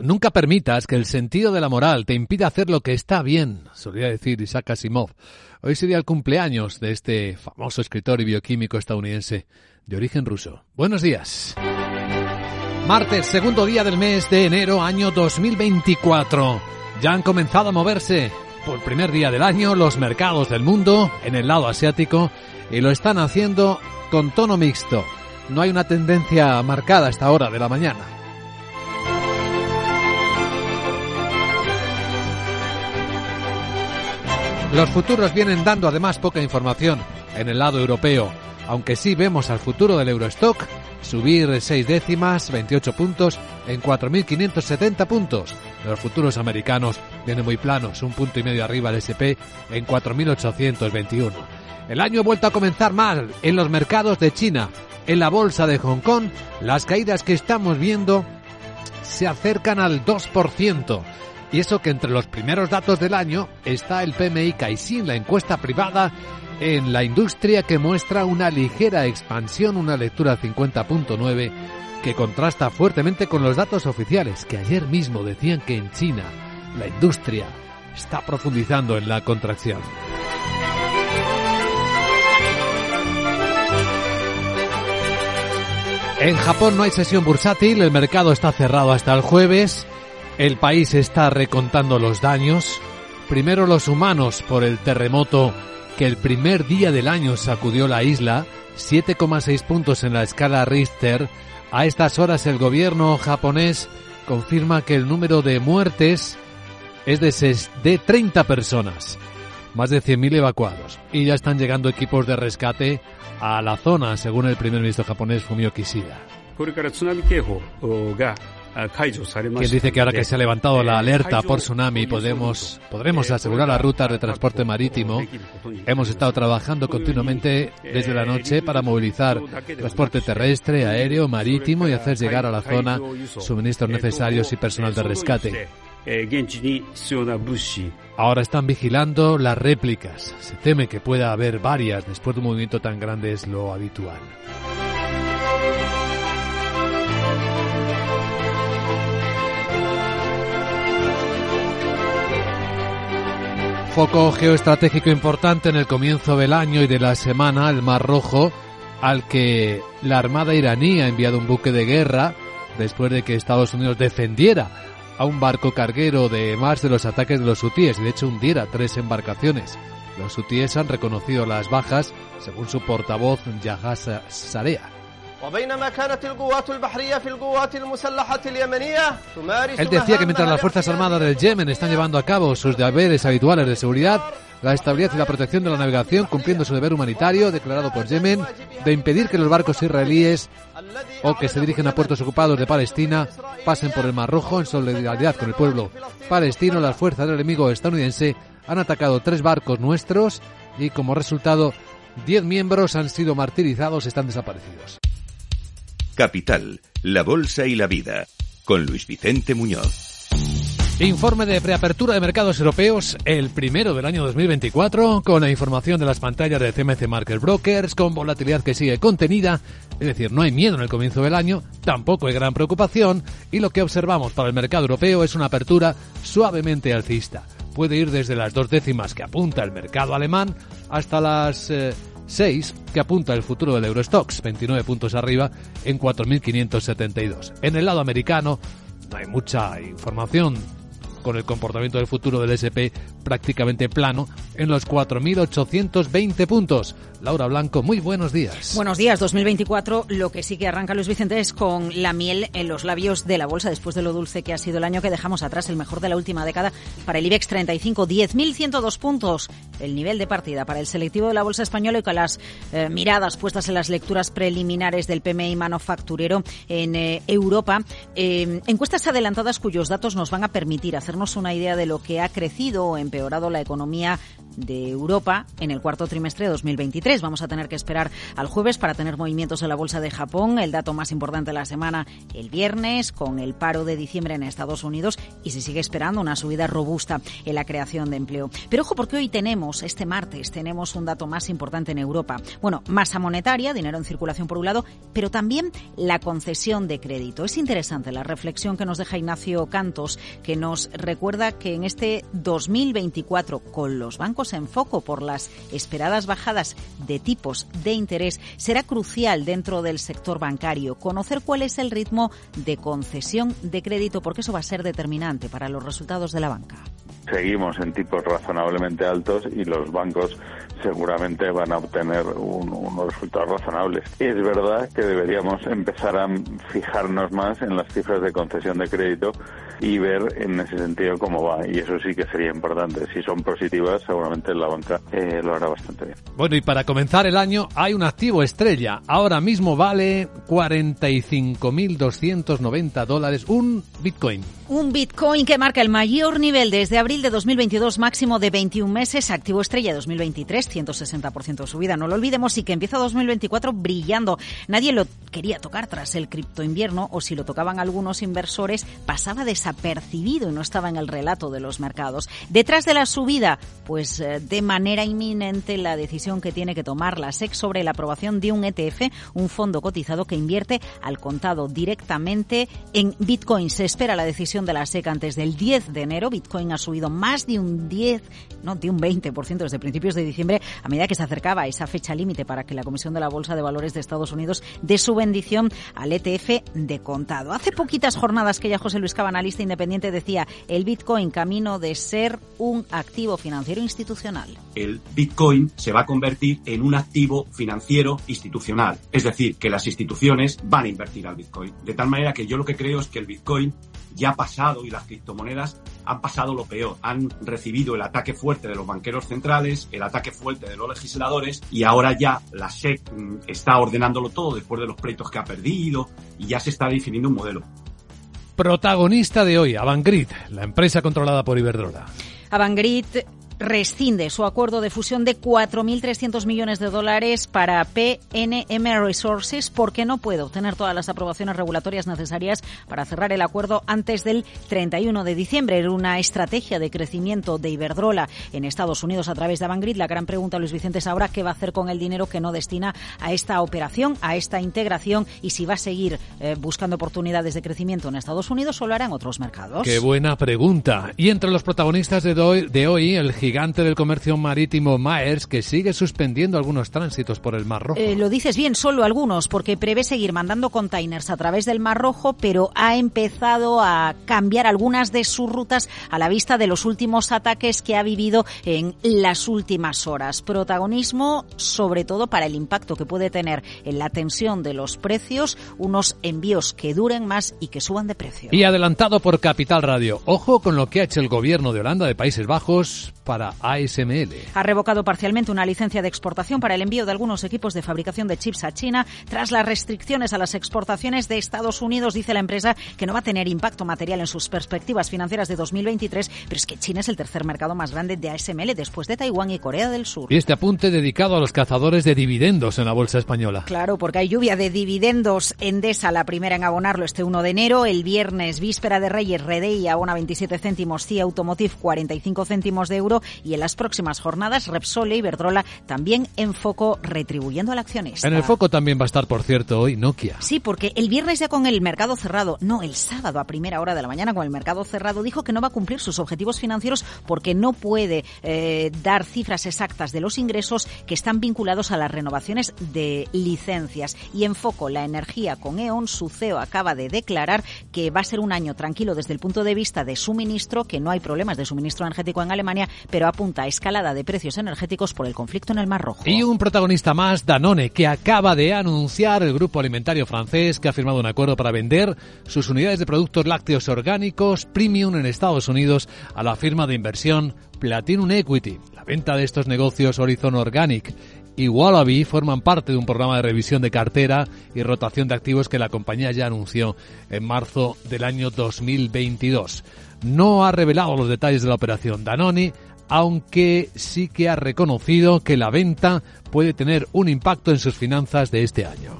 Nunca permitas que el sentido de la moral te impida hacer lo que está bien, solía decir Isaac Asimov. Hoy sería el cumpleaños de este famoso escritor y bioquímico estadounidense de origen ruso. Buenos días. Martes, segundo día del mes de enero, año 2024. Ya han comenzado a moverse por primer día del año los mercados del mundo en el lado asiático y lo están haciendo con tono mixto. No hay una tendencia marcada a esta hora de la mañana. Los futuros vienen dando además poca información en el lado europeo, aunque sí vemos al futuro del Eurostock subir seis décimas, 28 puntos, en 4.570 puntos. Los futuros americanos vienen muy planos, un punto y medio arriba el SP en 4.821. El año ha vuelto a comenzar mal en los mercados de China. En la bolsa de Hong Kong, las caídas que estamos viendo se acercan al 2%. Y eso que entre los primeros datos del año está el PMI Caixin, la encuesta privada en la industria que muestra una ligera expansión, una lectura 50.9 que contrasta fuertemente con los datos oficiales que ayer mismo decían que en China la industria está profundizando en la contracción. En Japón no hay sesión bursátil, el mercado está cerrado hasta el jueves, el país está recontando los daños, primero los humanos por el terremoto que el primer día del año sacudió la isla, 7,6 puntos en la escala Richter, a estas horas el gobierno japonés confirma que el número de muertes es de, de 30 personas, más de 100.000 evacuados, y ya están llegando equipos de rescate a la zona, según el primer ministro japonés Fumio Kishida. Quien dice que ahora que se ha levantado la alerta por tsunami podemos, podremos asegurar las rutas de transporte marítimo. Hemos estado trabajando continuamente desde la noche para movilizar transporte terrestre, aéreo, marítimo y hacer llegar a la zona suministros necesarios y personal de rescate. Ahora están vigilando las réplicas. Se teme que pueda haber varias después de un movimiento tan grande es lo habitual. Foco geoestratégico importante en el comienzo del año y de la semana, el Mar Rojo, al que la Armada iraní ha enviado un buque de guerra después de que Estados Unidos defendiera a un barco carguero de más de los ataques de los hutíes y de hecho hundiera tres embarcaciones. Los hutíes han reconocido las bajas, según su portavoz Yahaz Sarea. Él decía que mientras las Fuerzas Armadas del Yemen están llevando a cabo sus deberes habituales de seguridad, la estabilidad y la protección de la navegación, cumpliendo su deber humanitario declarado por Yemen, de impedir que los barcos israelíes o que se dirigen a puertos ocupados de Palestina pasen por el Mar Rojo en solidaridad con el pueblo palestino, las fuerzas del enemigo estadounidense han atacado tres barcos nuestros y como resultado diez miembros han sido martirizados y están desaparecidos. Capital, la Bolsa y la Vida, con Luis Vicente Muñoz. Informe de preapertura de mercados europeos, el primero del año 2024, con la información de las pantallas de CMC Market Brokers, con volatilidad que sigue contenida, es decir, no hay miedo en el comienzo del año, tampoco hay gran preocupación, y lo que observamos para el mercado europeo es una apertura suavemente alcista. Puede ir desde las dos décimas que apunta el mercado alemán hasta las eh, 6 que apunta el futuro del Eurostox, 29 puntos arriba en 4.572. En el lado americano no hay mucha información con el comportamiento del futuro del SP prácticamente plano en los 4.820 puntos. Laura Blanco, muy buenos días. Buenos días, 2024. Lo que sí que arranca Luis Vicente es con la miel en los labios de la bolsa después de lo dulce que ha sido el año que dejamos atrás, el mejor de la última década para el IBEX 35, 10.102 puntos. El nivel de partida para el selectivo de la bolsa española y con las eh, miradas puestas en las lecturas preliminares del PMI manufacturero en eh, Europa. Eh, encuestas adelantadas cuyos datos nos van a permitir hacernos una idea de lo que ha crecido o empeorado empeorado la economía de Europa en el cuarto trimestre de 2023. Vamos a tener que esperar al jueves para tener movimientos en la bolsa de Japón, el dato más importante de la semana el viernes, con el paro de diciembre en Estados Unidos y se sigue esperando una subida robusta en la creación de empleo. Pero ojo, porque hoy tenemos, este martes, tenemos un dato más importante en Europa. Bueno, masa monetaria, dinero en circulación por un lado, pero también la concesión de crédito. Es interesante la reflexión que nos deja Ignacio Cantos, que nos recuerda que en este 2024, con los bancos en foco por las esperadas bajadas de tipos de interés, será crucial dentro del sector bancario. Conocer cuál es el ritmo de concesión de crédito, porque eso va a ser determinante para los resultados de la banca. Seguimos en tipos razonablemente altos y los bancos seguramente van a obtener unos resultados razonables. Es verdad que deberíamos empezar a fijarnos más en las cifras de concesión de crédito y ver en ese sentido cómo va. Y eso sí que sería importante. Si son positivas, seguramente la banca eh, lo hará bastante bien. Bueno, y para comenzar el año hay un activo estrella. Ahora mismo vale 45.290 dólares un Bitcoin. Un Bitcoin que marca el mayor nivel desde abril de 2022, máximo de 21 meses, activo estrella 2023, 160% de subida, no lo olvidemos, y que empieza 2024 brillando. Nadie lo quería tocar tras el cripto invierno, o si lo tocaban algunos inversores, pasaba desapercibido y no estaba en el relato de los mercados. Detrás de la subida, pues eh, de manera inminente la decisión que tiene que tomar la SEC sobre la aprobación de un ETF, un fondo cotizado que invierte al contado directamente en Bitcoin. Se espera la decisión de la SEC antes del 10 de enero. Bitcoin ha subido más de un 10, no, de un 20% desde principios de diciembre a medida que se acercaba a esa fecha límite para que la Comisión de la Bolsa de Valores de Estados Unidos dé su bendición al ETF de contado. Hace poquitas jornadas que ya José Luis Cava, analista independiente, decía el Bitcoin camino de ser un activo financiero institucional. El Bitcoin se va a convertir en un activo financiero institucional. Es decir, que las instituciones van a invertir al Bitcoin. De tal manera que yo lo que creo es que el Bitcoin ya ha pasado y las criptomonedas han pasado lo peor. Han recibido el ataque fuerte de los banqueros centrales, el ataque fuerte de los legisladores y ahora ya la SEC mm, está ordenándolo todo después de los pleitos que ha perdido y ya se está definiendo un modelo. Protagonista de hoy, Avangrid, la empresa controlada por Iberdrola. Avangrid rescinde su acuerdo de fusión de 4.300 millones de dólares para PNM Resources porque no puede obtener todas las aprobaciones regulatorias necesarias para cerrar el acuerdo antes del 31 de diciembre. Era una estrategia de crecimiento de Iberdrola en Estados Unidos a través de Avangrid. La gran pregunta, Luis Vicente, es ahora qué va a hacer con el dinero que no destina a esta operación, a esta integración y si va a seguir eh, buscando oportunidades de crecimiento en Estados Unidos o lo hará otros mercados. Qué buena pregunta. Y entre los protagonistas de de hoy el gigante del comercio marítimo Maers, que sigue suspendiendo algunos tránsitos por el Mar Rojo. Eh, lo dices bien, solo algunos, porque prevé seguir mandando containers a través del Mar Rojo, pero ha empezado a cambiar algunas de sus rutas a la vista de los últimos ataques que ha vivido en las últimas horas. Protagonismo, sobre todo para el impacto que puede tener en la tensión de los precios, unos envíos que duren más y que suban de precio. Y adelantado por Capital Radio, ojo con lo que ha hecho el gobierno de Holanda de Países Bajos para ASML. Ha revocado parcialmente una licencia de exportación para el envío de algunos equipos de fabricación de chips a China tras las restricciones a las exportaciones de Estados Unidos. Dice la empresa que no va a tener impacto material en sus perspectivas financieras de 2023, pero es que China es el tercer mercado más grande de ASML después de Taiwán y Corea del Sur. Y este apunte dedicado a los cazadores de dividendos en la bolsa española. Claro, porque hay lluvia de dividendos. Endesa, la primera en abonarlo este 1 de enero. El viernes, víspera de Reyes, Redey abona 27 céntimos, CIA Automotive 45 céntimos de euro y en las próximas jornadas Repsol e Iberdrola también en foco retribuyendo al accionista. En el foco también va a estar, por cierto, hoy Nokia. Sí, porque el viernes ya con el mercado cerrado, no, el sábado a primera hora de la mañana con el mercado cerrado, dijo que no va a cumplir sus objetivos financieros porque no puede eh, dar cifras exactas de los ingresos que están vinculados a las renovaciones de licencias. Y en foco, la energía con E.ON, su CEO acaba de declarar que va a ser un año tranquilo desde el punto de vista de suministro, que no hay problemas de suministro energético en Alemania, pero apunta a escalada de precios energéticos por el conflicto en el Mar Rojo. Y un protagonista más, Danone, que acaba de anunciar el grupo alimentario francés que ha firmado un acuerdo para vender sus unidades de productos lácteos orgánicos premium en Estados Unidos a la firma de inversión Platinum Equity. La venta de estos negocios Horizon Organic y Wallaby forman parte de un programa de revisión de cartera y rotación de activos que la compañía ya anunció en marzo del año 2022. No ha revelado los detalles de la operación. Danone aunque sí que ha reconocido que la venta puede tener un impacto en sus finanzas de este año.